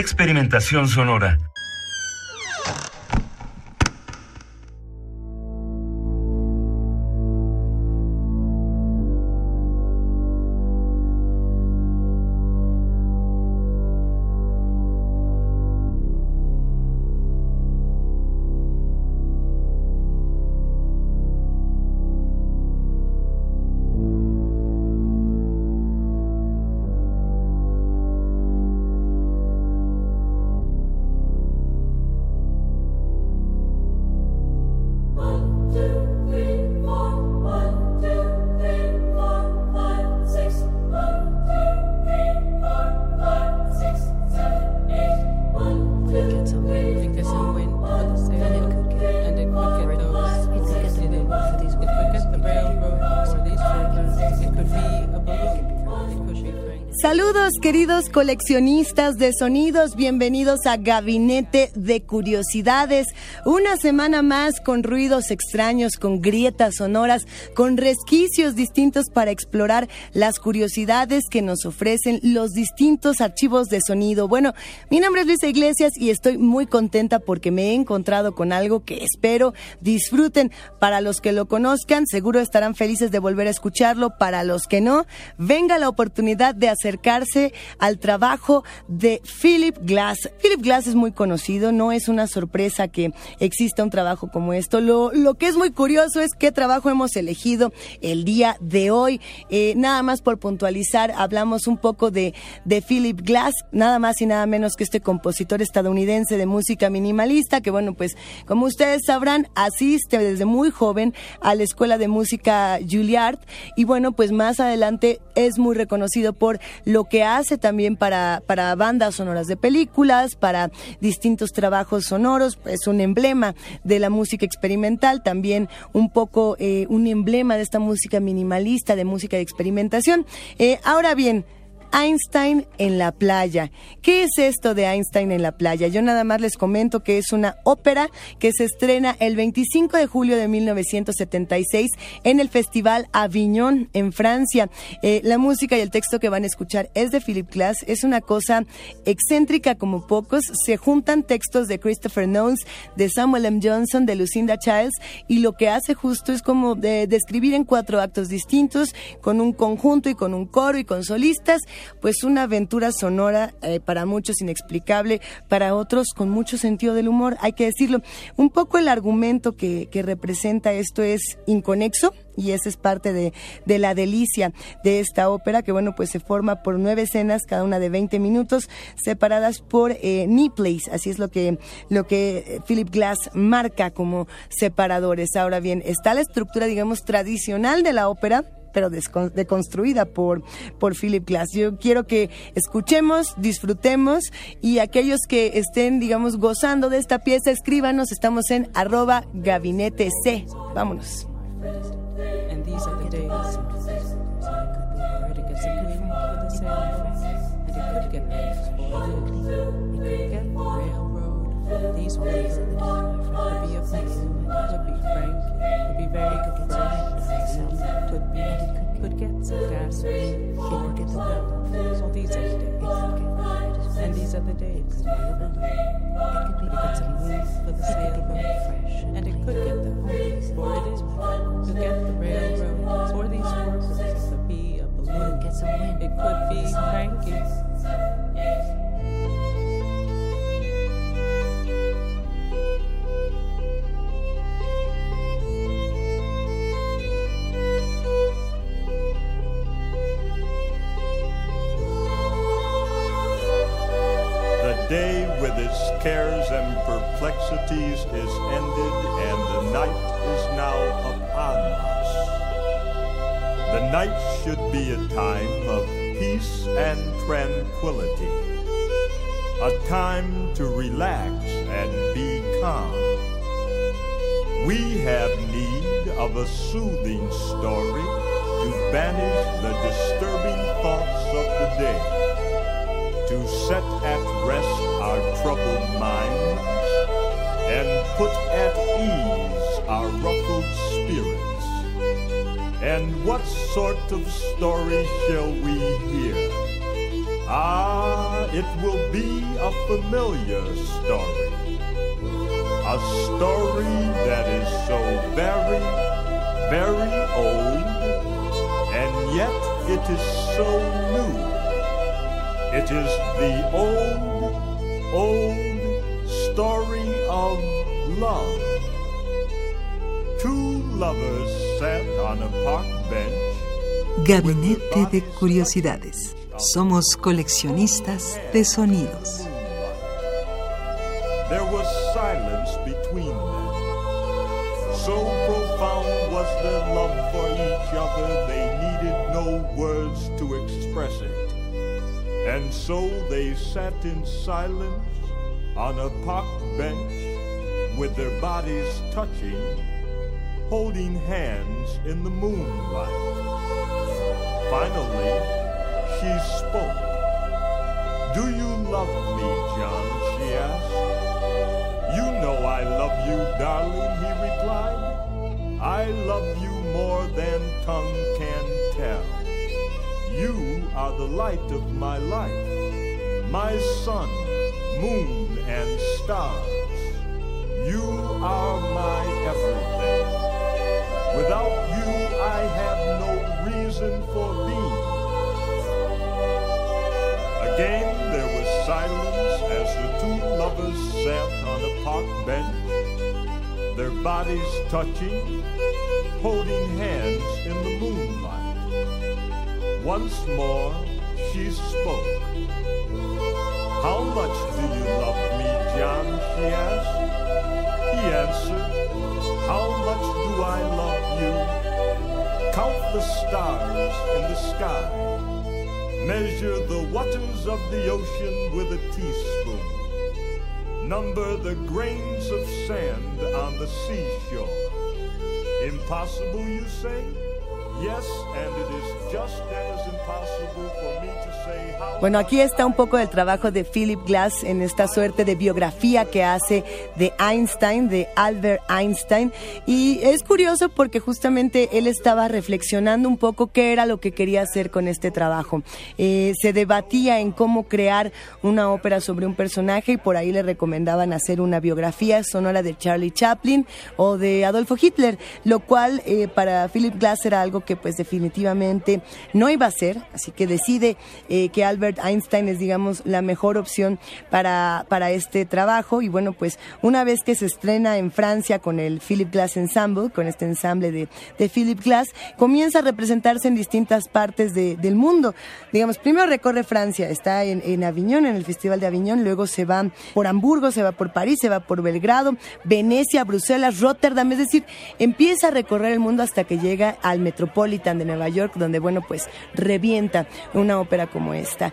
Experimentación sonora. Saludos queridos coleccionistas de sonidos, bienvenidos a Gabinete de Curiosidades. Una semana más con ruidos extraños, con grietas sonoras, con resquicios distintos para explorar las curiosidades que nos ofrecen los distintos archivos de sonido. Bueno, mi nombre es Luisa Iglesias y estoy muy contenta porque me he encontrado con algo que espero disfruten. Para los que lo conozcan, seguro estarán felices de volver a escucharlo. Para los que no, venga la oportunidad de acercarse al trabajo de Philip Glass. Philip Glass es muy conocido, no es una sorpresa que exista un trabajo como esto. Lo, lo que es muy curioso es qué trabajo hemos elegido el día de hoy. Eh, nada más por puntualizar, hablamos un poco de, de Philip Glass, nada más y nada menos que este compositor estadounidense de música minimalista, que bueno, pues como ustedes sabrán, asiste desde muy joven a la escuela de música Juilliard y bueno, pues más adelante es muy reconocido por lo que hace también para, para bandas sonoras de películas, para distintos trabajos sonoros, es un emblema de la música experimental, también un poco eh, un emblema de esta música minimalista, de música de experimentación. Eh, ahora bien, Einstein en la playa. ¿Qué es esto de Einstein en la playa? Yo nada más les comento que es una ópera que se estrena el 25 de julio de 1976 en el Festival Avignon en Francia. Eh, la música y el texto que van a escuchar es de Philip Glass. Es una cosa excéntrica como pocos. Se juntan textos de Christopher Knowles, de Samuel M. Johnson, de Lucinda Childs y lo que hace justo es como de describir en cuatro actos distintos con un conjunto y con un coro y con solistas pues una aventura sonora eh, para muchos inexplicable, para otros con mucho sentido del humor, hay que decirlo. Un poco el argumento que, que representa esto es inconexo y esa es parte de, de la delicia de esta ópera que bueno pues se forma por nueve escenas cada una de 20 minutos separadas por eh, knee plays así es lo que lo que Philip Glass marca como separadores ahora bien está la estructura digamos tradicional de la ópera pero deconstruida por, por Philip Glass. Yo quiero que escuchemos, disfrutemos y aquellos que estén, digamos, gozando de esta pieza, escríbanos. Estamos en arroba gabinete C. Vámonos. And These ways of the kingdom Could be a peace, could be frank, Could be very good friends, Could be, could get some gas, could get the bell. So these are the days, and these are the days, day with its cares and perplexities is ended, and the night is now upon us. The night should be a time of peace and tranquility. a time to relax and be calm. We have need of a soothing story to banish the disturbing thoughts of the day, to set at rest our troubled minds, and put at ease our ruffled spirits. And what sort of story shall we hear? Ah, it will be a familiar story. A story that is so very, very old, and yet it is so. It is the old, old story of love. Two lovers sat on a park bench. Gabinete de Curiosidades. Somos coleccionistas de sonidos. There was silence between them. So profound was their love for each other, they needed no words to express it. And so they sat in silence on a park bench with their bodies touching, holding hands in the moonlight. Finally, she spoke. Do you love me, John? she asked. You know I love you, darling, he replied. I love you more than tongue can tell. You are the light of my life, my sun, moon, and stars. You are my everything. Without you, I have no reason for being. Again, there was silence as the two lovers sat on a park bench, their bodies touching, holding hands in the moonlight. Once more, she spoke. How much do you love me, John? she asked. He answered, How much do I love you? Count the stars in the sky. Measure the waters of the ocean with a teaspoon. Number the grains of sand on the seashore. Impossible, you say? Bueno, aquí está un poco del trabajo de Philip Glass en esta suerte de biografía que hace de Einstein, de Albert Einstein. Y es curioso porque justamente él estaba reflexionando un poco qué era lo que quería hacer con este trabajo. Eh, se debatía en cómo crear una ópera sobre un personaje y por ahí le recomendaban hacer una biografía sonora de Charlie Chaplin o de Adolfo Hitler, lo cual eh, para Philip Glass era algo que pues definitivamente no iba a ser, así que decide eh, que Albert Einstein es digamos la mejor opción para, para este trabajo y bueno pues una vez que se estrena en Francia con el Philip Glass Ensemble, con este ensamble de, de Philip Glass, comienza a representarse en distintas partes de- del mundo. Digamos, primero recorre Francia, está en, en Aviñón, en el Festival de Aviñón, luego se va por Hamburgo, se va por París, se va por Belgrado, Venecia, Bruselas, Rotterdam, es decir, empieza a recorrer el mundo hasta que llega al De Nueva York, donde, bueno, pues revienta una ópera como esta.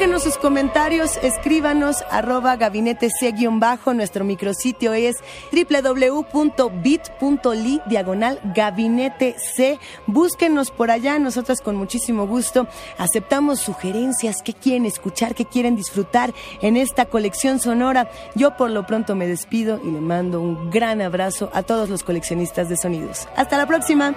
Déjenos sus comentarios, escríbanos arroba gabinete C-bajo. Nuestro micrositio es www.bit.ly diagonal gabinete C. Búsquenos por allá, nosotras con muchísimo gusto aceptamos sugerencias, qué quieren escuchar, qué quieren disfrutar en esta colección sonora. Yo por lo pronto me despido y le mando un gran abrazo a todos los coleccionistas de sonidos. Hasta la próxima.